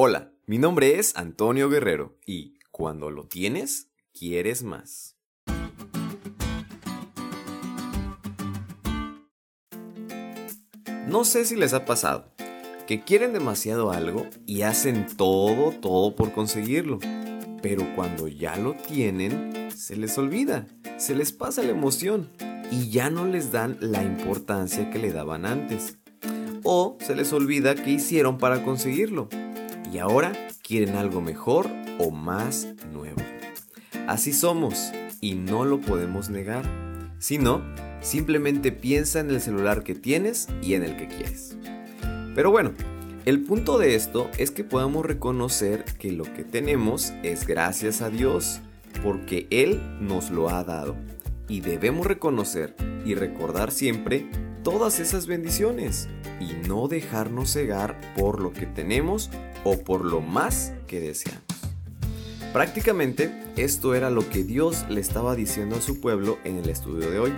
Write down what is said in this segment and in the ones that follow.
Hola, mi nombre es Antonio Guerrero y cuando lo tienes, quieres más. No sé si les ha pasado que quieren demasiado algo y hacen todo, todo por conseguirlo. Pero cuando ya lo tienen, se les olvida, se les pasa la emoción y ya no les dan la importancia que le daban antes. O se les olvida qué hicieron para conseguirlo. Y ahora quieren algo mejor o más nuevo. Así somos y no lo podemos negar. Si no, simplemente piensa en el celular que tienes y en el que quieres. Pero bueno, el punto de esto es que podamos reconocer que lo que tenemos es gracias a Dios, porque Él nos lo ha dado. Y debemos reconocer y recordar siempre todas esas bendiciones y no dejarnos cegar por lo que tenemos o por lo más que deseamos. Prácticamente esto era lo que Dios le estaba diciendo a su pueblo en el estudio de hoy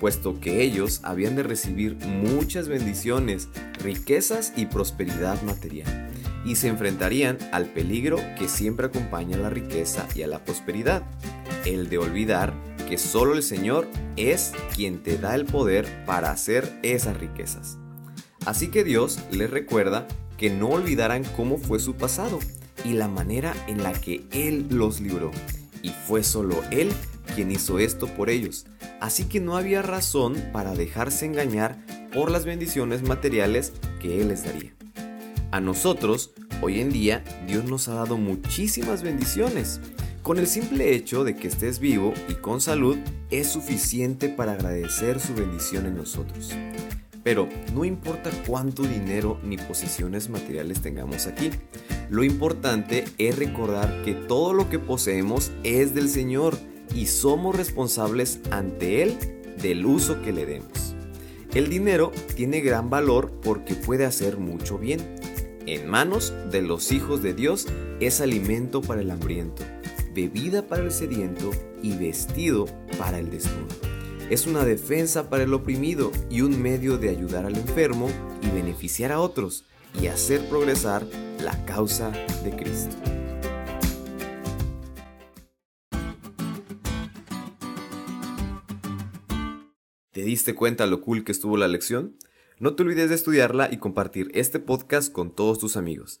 puesto que ellos habían de recibir muchas bendiciones, riquezas y prosperidad material, y se enfrentarían al peligro que siempre acompaña a la riqueza y a la prosperidad, el de olvidar que solo el Señor es quien te da el poder para hacer esas riquezas. Así que Dios les recuerda que no olvidaran cómo fue su pasado y la manera en la que Él los libró. Y fue solo Él quien hizo esto por ellos, así que no había razón para dejarse engañar por las bendiciones materiales que Él les daría. A nosotros, hoy en día, Dios nos ha dado muchísimas bendiciones. Con el simple hecho de que estés vivo y con salud es suficiente para agradecer su bendición en nosotros. Pero no importa cuánto dinero ni posesiones materiales tengamos aquí, lo importante es recordar que todo lo que poseemos es del Señor y somos responsables ante Él del uso que le demos. El dinero tiene gran valor porque puede hacer mucho bien. En manos de los hijos de Dios es alimento para el hambriento, bebida para el sediento y vestido para el desnudo. Es una defensa para el oprimido y un medio de ayudar al enfermo y beneficiar a otros y hacer progresar la causa de Cristo. ¿Te diste cuenta lo cool que estuvo la lección? No te olvides de estudiarla y compartir este podcast con todos tus amigos.